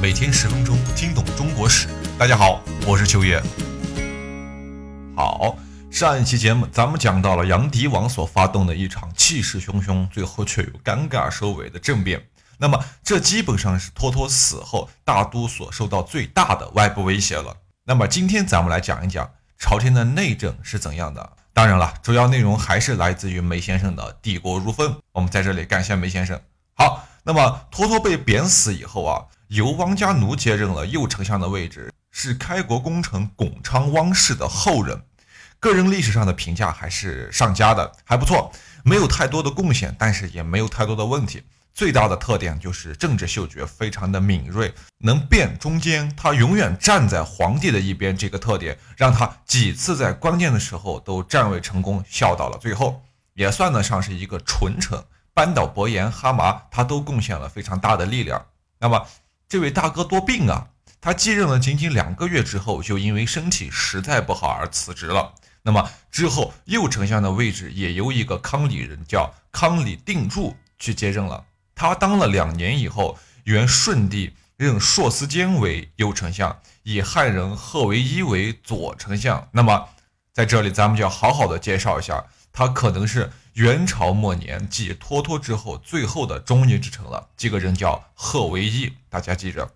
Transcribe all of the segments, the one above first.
每天十分钟，听懂中国史。大家好，我是秋叶。好，上一期节目咱们讲到了杨迪王所发动的一场气势汹汹，最后却有尴尬收尾的政变。那么，这基本上是托托死后大都所受到最大的外部威胁了。那么，今天咱们来讲一讲朝廷的内政是怎样的。当然了，主要内容还是来自于梅先生的《帝国如风》。我们在这里感谢梅先生。好，那么托托被贬死以后啊，由汪家奴接任了右丞相的位置，是开国功臣巩昌汪氏的后人。个人历史上的评价还是上佳的，还不错，没有太多的贡献，但是也没有太多的问题。最大的特点就是政治嗅觉非常的敏锐，能辨中间，他永远站在皇帝的一边。这个特点让他几次在关键的时候都站位成功，笑到了最后，也算得上是一个纯臣。扳倒伯颜、哈麻，他都贡献了非常大的力量。那么这位大哥多病啊，他继任了仅仅两个月之后，就因为身体实在不好而辞职了。那么之后右丞相的位置也由一个康里人叫康里定柱去接任了。他当了两年以后，原顺帝任硕斯坚为右丞相，以汉人贺维一为左丞相。那么，在这里咱们就要好好的介绍一下，他可能是元朝末年继脱脱之后最后的忠义之臣了。这个人叫贺维一，大家记着，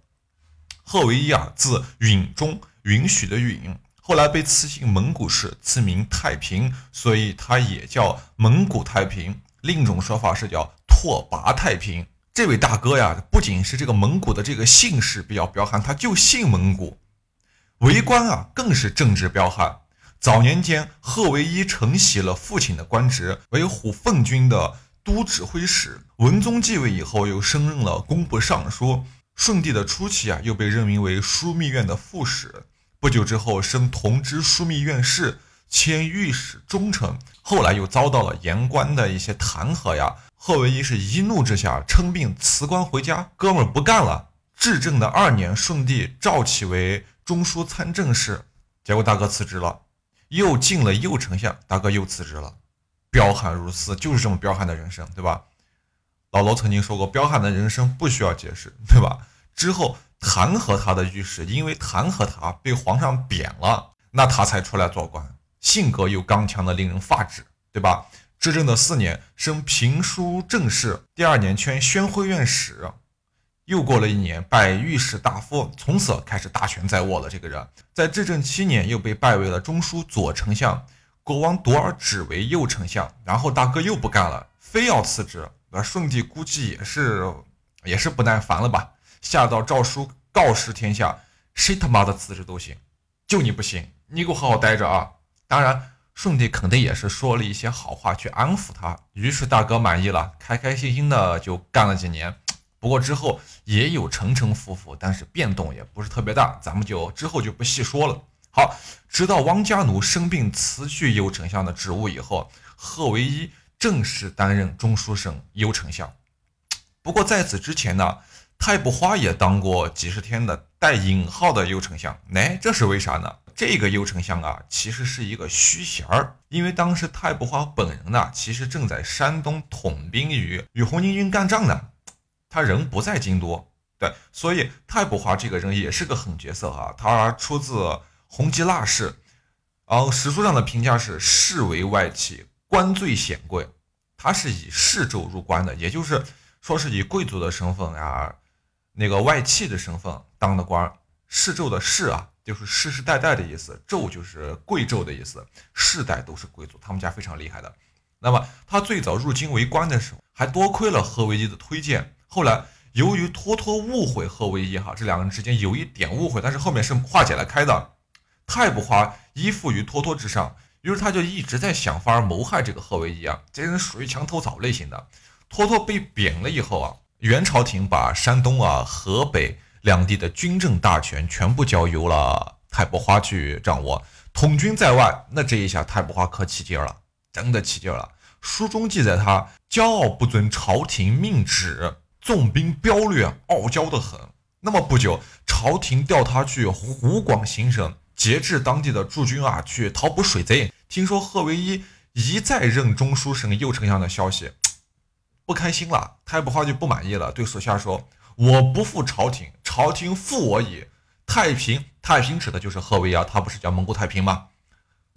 贺维一啊，字允中，允许的允，后来被赐姓蒙古氏，赐名太平，所以他也叫蒙古太平。另一种说法是叫。拓跋太平这位大哥呀，不仅是这个蒙古的这个姓氏比较彪悍，他就姓蒙古。为官啊，更是正直彪悍。早年间，贺维一承袭了父亲的官职，为虎奉军的都指挥使。文宗继位以后，又升任了工部尚书。顺帝的初期啊，又被任命为枢密院的副使。不久之后，升同知枢密院事，迁御史中丞。后来又遭到了言官的一些弹劾呀。贺维一是一怒之下称病辞官回家，哥们儿不干了。至正的二年，顺帝召起为中书参政事，结果大哥辞职了，又进了右丞相，大哥又辞职了。彪悍如斯，就是这么彪悍的人生，对吧？老罗曾经说过，彪悍的人生不需要解释，对吧？之后弹劾他的御史，因为弹劾他被皇上贬了，那他才出来做官，性格又刚强的令人发指，对吧？执政的四年，升平书正事，第二年圈宣徽院使，又过了一年，拜御史大夫，从此开始大权在握了。这个人，在执政七年，又被拜为了中书左丞相，国王铎尔指为右丞相，然后大哥又不干了，非要辞职。那顺帝估计也是，也是不耐烦了吧，下道诏书告示天下，谁他妈的辞职都行，就你不行，你给我好好待着啊！当然。顺帝肯定也是说了一些好话去安抚他，于是大哥满意了，开开心心的就干了几年。不过之后也有沉沉浮浮，但是变动也不是特别大，咱们就之后就不细说了。好，直到汪家奴生病辞去右丞相的职务以后，贺维一正式担任中书省右丞相。不过在此之前呢，太不花也当过几十天的带引号的右丞相，哎，这是为啥呢？这个右丞相啊，其实是一个虚衔儿，因为当时太不花本人呢，其实正在山东统兵于与红巾军干仗呢，他人不在京都，对，所以太不华这个人也是个狠角色哈，他出自弘吉腊氏，然后史书上的评价是世为外戚，官最显贵，他是以世胄入关的，也就是说是以贵族的身份啊，那个外戚的身份当的官，世胄的世啊。就是世世代代的意思，胄就是贵胄的意思，世代都是贵族，他们家非常厉害的。那么他最早入京为官的时候，还多亏了何维一的推荐。后来由于托托误会贺维一，哈，这两个人之间有一点误会，但是后面是化解了开的。太不花依附于托托之上，于是他就一直在想法谋害这个贺维一啊，这人属于墙头草类型的。托托被贬了以后啊，元朝廷把山东啊、河北。两地的军政大权全部交由了太不花去掌握，统军在外，那这一下太不花可起劲了，真的起劲了。书中记载他骄傲不遵朝廷命旨，纵兵飙掠，傲娇的很。那么不久，朝廷调他去湖广行省，节制当地的驻军啊，去讨捕水贼。听说贺维一一再任中书省右丞相的消息，不开心了，太伯花就不满意了，对属下说。我不负朝廷，朝廷负我矣。太平，太平指的就是贺维啊，他不是叫蒙古太平吗？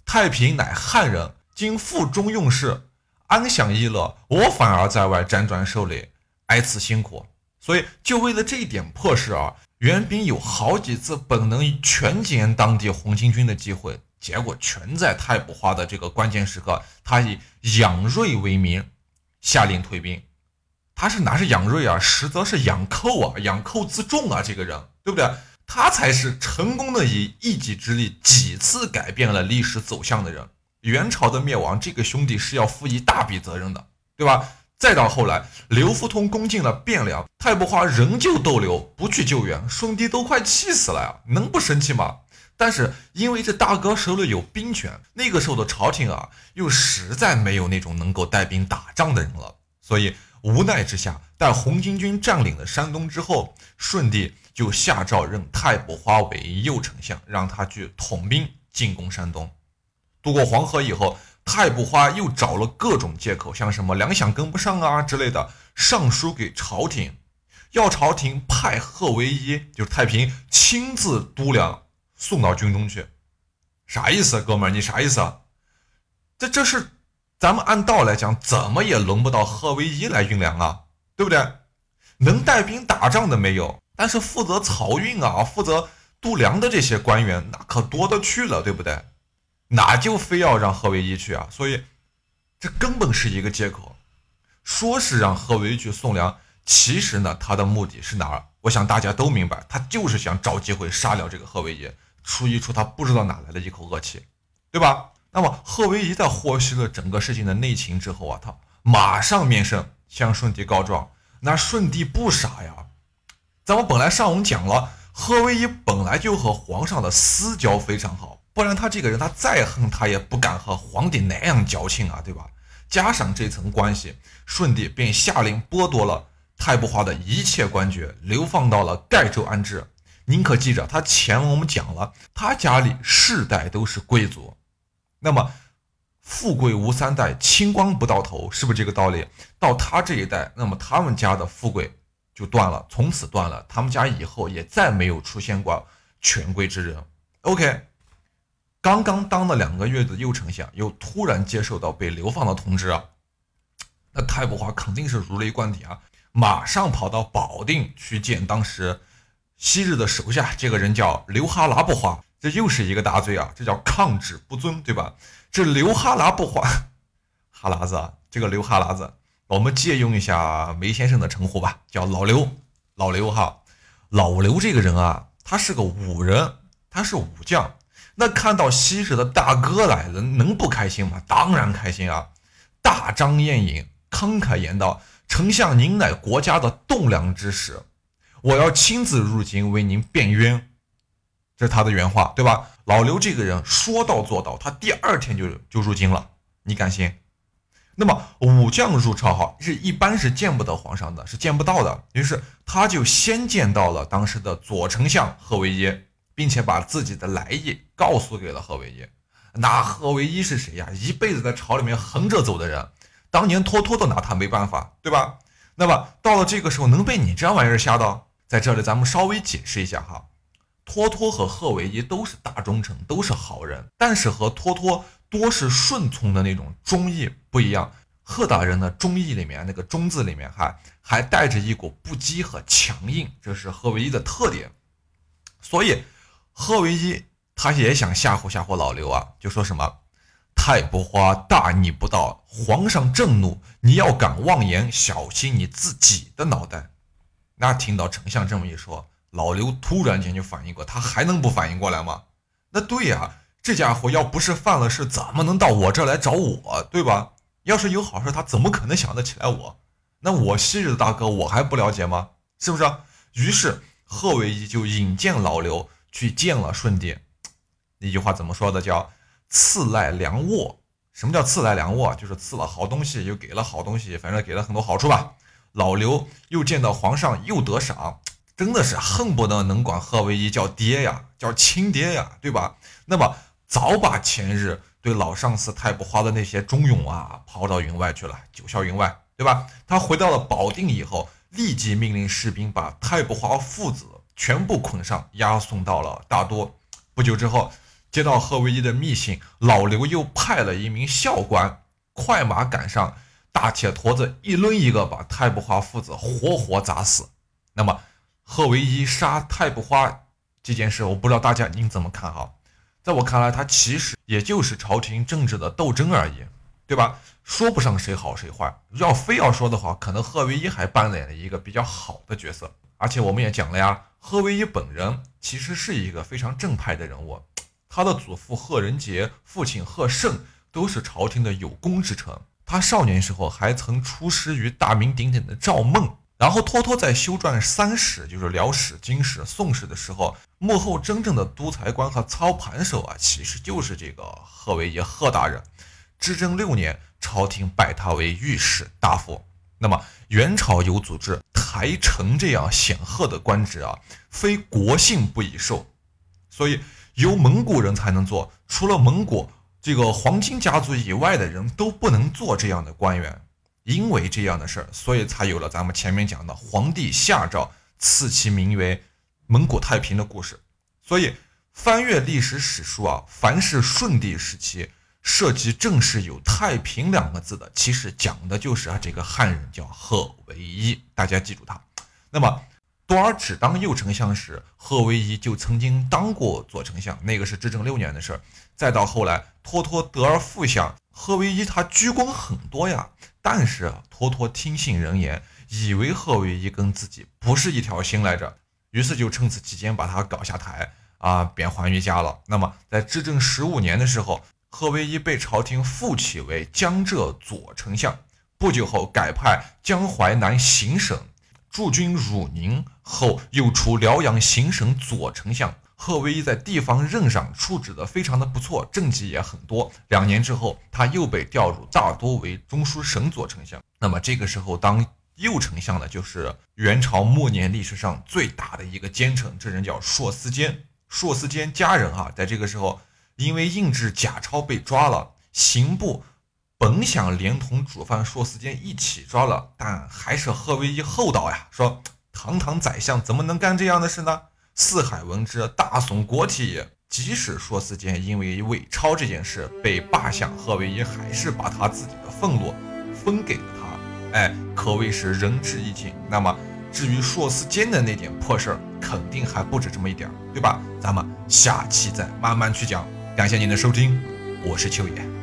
太平乃汉人，今腹中用事，安享逸乐，我反而在外辗转受累，挨此辛苦。所以，就为了这一点破事啊，袁彬有好几次本能全歼当地红巾军的机会，结果全在太不花的这个关键时刻，他以养锐为名，下令退兵。他是哪是养锐啊，实则是养寇啊，养寇自重啊，这个人对不对？他才是成功的以一己之力几次改变了历史走向的人。元朝的灭亡，这个兄弟是要负一大笔责任的，对吧？再到后来，刘福通攻进了汴梁，太不花仍旧逗留，不去救援，顺帝都快气死了呀，能不生气吗？但是因为这大哥手里有兵权，那个时候的朝廷啊，又实在没有那种能够带兵打仗的人了，所以无奈之下，待红巾军占领了山东之后，顺帝。就下诏任太不花为右丞相，让他去统兵进攻山东。渡过黄河以后，太不花又找了各种借口，像什么粮饷跟不上啊之类的，上书给朝廷，要朝廷派贺维一，就是太平亲自督粮送到军中去。啥意思，哥们儿？你啥意思？啊？这这是咱们按道来讲，怎么也轮不到贺维一来运粮啊，对不对？能带兵打仗的没有。但是负责漕运啊，负责度粮的这些官员，那可多的去了，对不对？哪就非要让贺维一去啊？所以，这根本是一个借口。说是让贺维一去送粮，其实呢，他的目的是哪儿？我想大家都明白，他就是想找机会杀了这个贺维一，出一出他不知道哪来的一口恶气，对吧？那么贺维一在获悉了整个事情的内情之后啊，他马上面圣向舜帝告状。那舜帝不傻呀。咱们本来上文讲了，贺维一本来就和皇上的私交非常好，不然他这个人他再恨他也不敢和皇帝那样矫情啊，对吧？加上这层关系，顺帝便下令剥夺了太不花的一切官爵，流放到了盖州安置。您可记着，他前文我们讲了，他家里世代都是贵族，那么富贵无三代，清官不到头，是不是这个道理？到他这一代，那么他们家的富贵。就断了，从此断了。他们家以后也再没有出现过权贵之人。OK，刚刚当了两个月的右丞相，又突然接受到被流放的通知啊，那太不花肯定是如雷贯耳啊，马上跑到保定去见当时昔日的手下，这个人叫刘哈喇不花，这又是一个大罪啊，这叫抗旨不遵，对吧？这刘哈喇不花，哈喇子啊，这个刘哈喇子。我们借用一下梅先生的称呼吧，叫老刘。老刘哈，老刘这个人啊，他是个武人，他是武将。那看到昔日的大哥来了，能不开心吗？当然开心啊！大张宴饮，慷慨言道：“丞相您乃国家的栋梁之石，我要亲自入京为您辩冤。”这是他的原话，对吧？老刘这个人说到做到，他第二天就就入京了，你敢信？那么武将入朝哈是一般是见不得皇上的，是见不到的。于是他就先见到了当时的左丞相贺维一，并且把自己的来意告诉给了贺维一。那贺维一是谁呀？一辈子在朝里面横着走的人，当年托托都拿他没办法，对吧？那么到了这个时候，能被你这玩意儿吓到？在这里咱们稍微解释一下哈，托托和贺维一都是大忠臣，都是好人，但是和托托。多是顺从的那种忠义不一样，贺大人的忠义里面那个忠字里面还还带着一股不羁和强硬，这是贺维一的特点。所以贺维一他也想吓唬吓唬老刘啊，就说什么太不花大逆不道，皇上震怒，你要敢妄言，小心你自己的脑袋。那听到丞相这么一说，老刘突然间就反应过，他还能不反应过来吗？那对呀。这家伙要不是犯了事，怎么能到我这来找我，对吧？要是有好事，他怎么可能想得起来我？那我昔日的大哥，我还不了解吗？是不是？于是贺维一就引荐老刘去见了顺帝。那句话怎么说的？叫赐赖良卧。什么叫赐赖良卧？就是赐了好东西，又给了好东西，反正给了很多好处吧。老刘又见到皇上，又得赏，真的是恨不得能管贺维一叫爹呀，叫亲爹呀，对吧？那么。早把前日对老上司太不花的那些忠勇啊抛到云外去了，九霄云外，对吧？他回到了保定以后，立即命令士兵把太不花父子全部捆上，押送到了大都。不久之后，接到贺维一的密信，老刘又派了一名校官快马赶上，大铁坨子一抡一个，把太不花父子活活砸死。那么，贺维一杀太不花这件事，我不知道大家您怎么看哈？在我看来，他其实也就是朝廷政治的斗争而已，对吧？说不上谁好谁坏。要非要说的话，可能贺维一还扮演了一个比较好的角色。而且我们也讲了呀，贺维一本人其实是一个非常正派的人物。他的祖父贺仁杰、父亲贺胜都是朝廷的有功之臣。他少年时候还曾出师于大名鼎鼎的赵孟。然后，托托在修撰三史，就是辽史、金史、宋史的时候，幕后真正的督裁官和操盘手啊，其实就是这个贺维一贺大人。至正六年，朝廷拜他为御史大夫。那么，元朝有组织台臣这样显赫的官职啊，非国姓不以受，所以由蒙古人才能做，除了蒙古这个黄金家族以外的人都不能做这样的官员。因为这样的事儿，所以才有了咱们前面讲的皇帝下诏赐其名为蒙古太平的故事。所以翻阅历史史书啊，凡是顺帝时期涉及正式有太平两个字的，其实讲的就是啊这个汉人叫贺维一，大家记住他。那么多尔只当右丞相时，贺维一就曾经当过左丞相，那个是执政六年的事儿。再到后来，托托得而复相，贺维一他居功很多呀。但是托托听信人言，以为贺维一跟自己不是一条心来着，于是就趁此期间把他搞下台啊，贬还于家了。那么在执政十五年的时候，贺维一被朝廷复起为江浙左丞相，不久后改派江淮南行省，驻军汝宁，后又出辽阳行省左丞相。贺维一在地方任上处置的非常的不错，政绩也很多。两年之后，他又被调入大多为中书省左丞相。那么这个时候当右丞相的，就是元朝末年历史上最大的一个奸臣，这人叫硕思坚。硕思坚家人啊，在这个时候因为印制假钞被抓了，刑部本想连同主犯硕思坚一起抓了，但还是贺维一厚道呀，说堂堂宰相怎么能干这样的事呢？四海闻之，大宋国体也。即使说四间因为伪钞这件事被罢相，贺维一还是把他自己的俸禄分给了他，哎，可谓是仁至义尽。那么至于硕思坚的那点破事儿，肯定还不止这么一点儿，对吧？咱们下期再慢慢去讲。感谢您的收听，我是秋野。